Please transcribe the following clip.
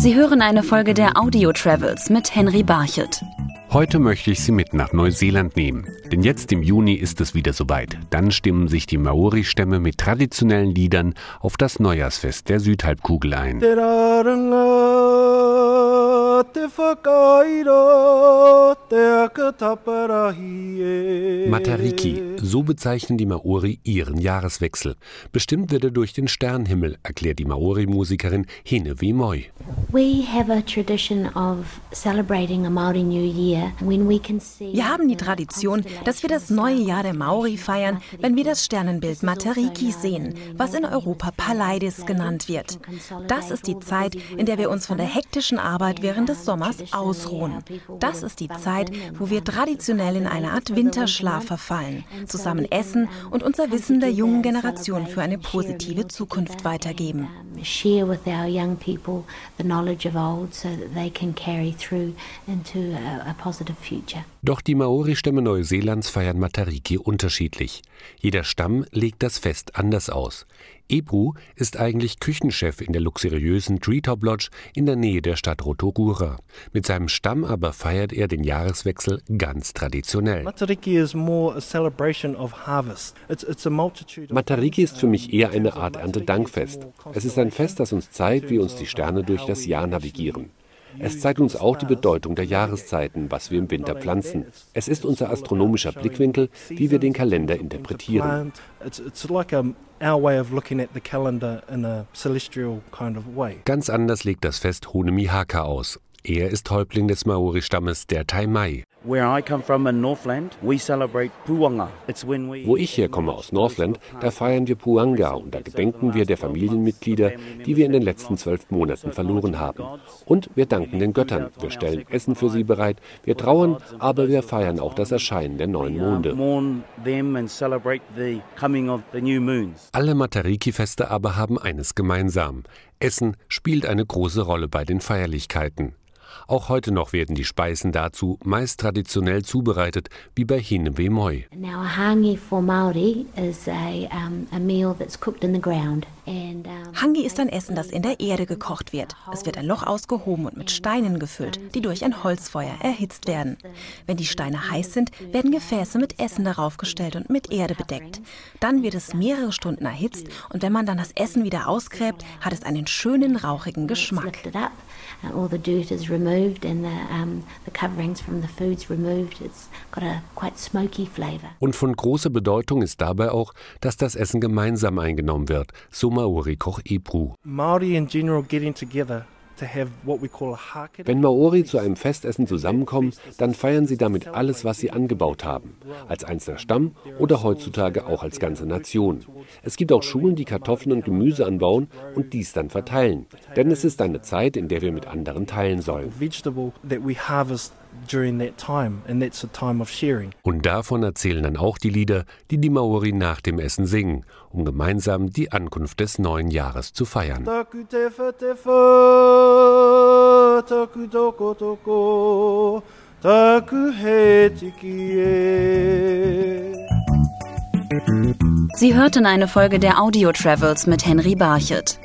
Sie hören eine Folge der Audio Travels mit Henry Barchet. Heute möchte ich Sie mit nach Neuseeland nehmen. Denn jetzt im Juni ist es wieder soweit. Dann stimmen sich die Maori-Stämme mit traditionellen Liedern auf das Neujahrsfest der Südhalbkugel ein. Matariki, so bezeichnen die Maori ihren Jahreswechsel. Bestimmt wird er durch den Sternhimmel, erklärt die Maori-Musikerin Hinevi Moi. Wir haben die Tradition, dass wir das neue Jahr der Maori feiern, wenn wir das Sternenbild Matariki sehen, was in Europa Paleidis genannt wird. Das ist die Zeit, in der wir uns von der hektischen Arbeit während des Sommers ausruhen. Das ist die Zeit, wo wir traditionell in eine Art Winterschlaf verfallen, zusammen essen und unser Wissen der jungen Generation für eine positive Zukunft weitergeben. Share with our young people the knowledge of old so that they can carry through into a, a positive future. Doch die Maori-Stämme Neuseelands feiern Matariki unterschiedlich. Jeder Stamm legt das Fest anders aus. Ebru ist eigentlich Küchenchef in der luxuriösen Treetop Lodge in der Nähe der Stadt Rotorua. Mit seinem Stamm aber feiert er den Jahreswechsel ganz traditionell. Matariki ist für mich eher eine Art Erntedankfest. Es ist ein Fest, das uns zeigt, wie uns die Sterne durch das Jahr navigieren. Es zeigt uns auch die Bedeutung der Jahreszeiten, was wir im Winter pflanzen. Es ist unser astronomischer Blickwinkel, wie wir den Kalender interpretieren. Ganz anders legt das Fest Hunemihaka aus. Er ist Häuptling des Maori-Stammes der Taimai. Wo ich herkomme aus Northland, da feiern wir Puanga und da gedenken wir der Familienmitglieder, die wir in den letzten zwölf Monaten verloren haben. Und wir danken den Göttern. Wir stellen Essen für sie bereit. Wir trauern, aber wir feiern auch das Erscheinen der neuen Monde. Alle Matariki-Feste aber haben eines gemeinsam. Essen spielt eine große Rolle bei den Feierlichkeiten. Auch heute noch werden die Speisen dazu meist traditionell zubereitet, wie bei Hinewe Moi. Hangi ist ein Essen, das in der Erde gekocht wird. Es wird ein Loch ausgehoben und mit Steinen gefüllt, die durch ein Holzfeuer erhitzt werden. Wenn die Steine heiß sind, werden Gefäße mit Essen darauf gestellt und mit Erde bedeckt. Dann wird es mehrere Stunden erhitzt und wenn man dann das Essen wieder ausgräbt, hat es einen schönen rauchigen Geschmack. All the dirt is removed and the, um, the coverings from the food's removed. It's got a quite smoky flavor. Und von großer Bedeutung ist dabei auch, dass das Essen gemeinsam eingenommen wird, so. Maori in general getting together wenn Maori zu einem Festessen zusammenkommen, dann feiern sie damit alles, was sie angebaut haben, als einzelner Stamm oder heutzutage auch als ganze Nation. Es gibt auch Schulen, die Kartoffeln und Gemüse anbauen und dies dann verteilen, denn es ist eine Zeit, in der wir mit anderen teilen sollen. Und davon erzählen dann auch die Lieder, die die Maori nach dem Essen singen, um gemeinsam die Ankunft des neuen Jahres zu feiern. Sie hörten eine Folge der Audio Travels mit Henry Barchet.